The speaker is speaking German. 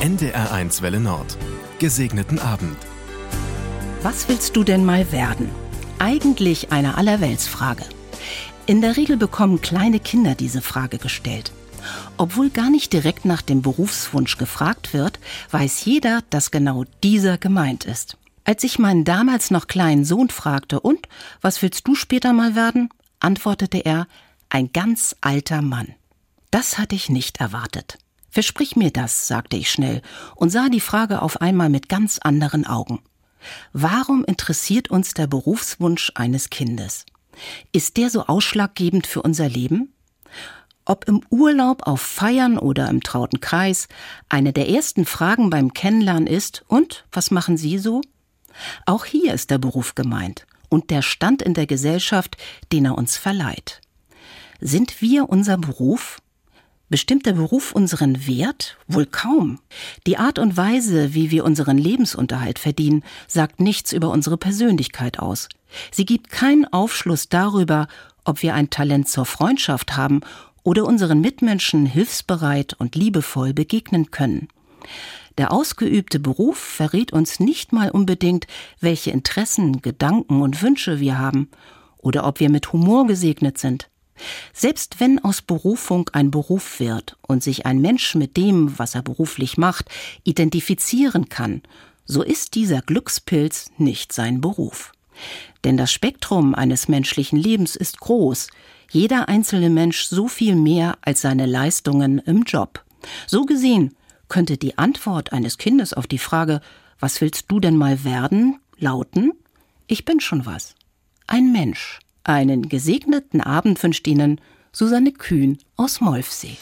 NDR1 Welle Nord. Gesegneten Abend. Was willst du denn mal werden? Eigentlich eine Allerweltsfrage. In der Regel bekommen kleine Kinder diese Frage gestellt. Obwohl gar nicht direkt nach dem Berufswunsch gefragt wird, weiß jeder, dass genau dieser gemeint ist. Als ich meinen damals noch kleinen Sohn fragte, und was willst du später mal werden? antwortete er, ein ganz alter Mann. Das hatte ich nicht erwartet. Versprich mir das, sagte ich schnell und sah die Frage auf einmal mit ganz anderen Augen. Warum interessiert uns der Berufswunsch eines Kindes? Ist der so ausschlaggebend für unser Leben? Ob im Urlaub, auf Feiern oder im trauten Kreis, eine der ersten Fragen beim Kennenlernen ist, und was machen Sie so? Auch hier ist der Beruf gemeint und der Stand in der Gesellschaft, den er uns verleiht. Sind wir unser Beruf? Bestimmt der Beruf unseren Wert? Wohl kaum. Die Art und Weise, wie wir unseren Lebensunterhalt verdienen, sagt nichts über unsere Persönlichkeit aus. Sie gibt keinen Aufschluss darüber, ob wir ein Talent zur Freundschaft haben oder unseren Mitmenschen hilfsbereit und liebevoll begegnen können. Der ausgeübte Beruf verrät uns nicht mal unbedingt, welche Interessen, Gedanken und Wünsche wir haben oder ob wir mit Humor gesegnet sind. Selbst wenn aus Berufung ein Beruf wird und sich ein Mensch mit dem, was er beruflich macht, identifizieren kann, so ist dieser Glückspilz nicht sein Beruf. Denn das Spektrum eines menschlichen Lebens ist groß, jeder einzelne Mensch so viel mehr als seine Leistungen im Job. So gesehen könnte die Antwort eines Kindes auf die Frage, was willst du denn mal werden, lauten, ich bin schon was. Ein Mensch. Einen gesegneten Abend wünscht Ihnen Susanne Kühn aus Molfsee.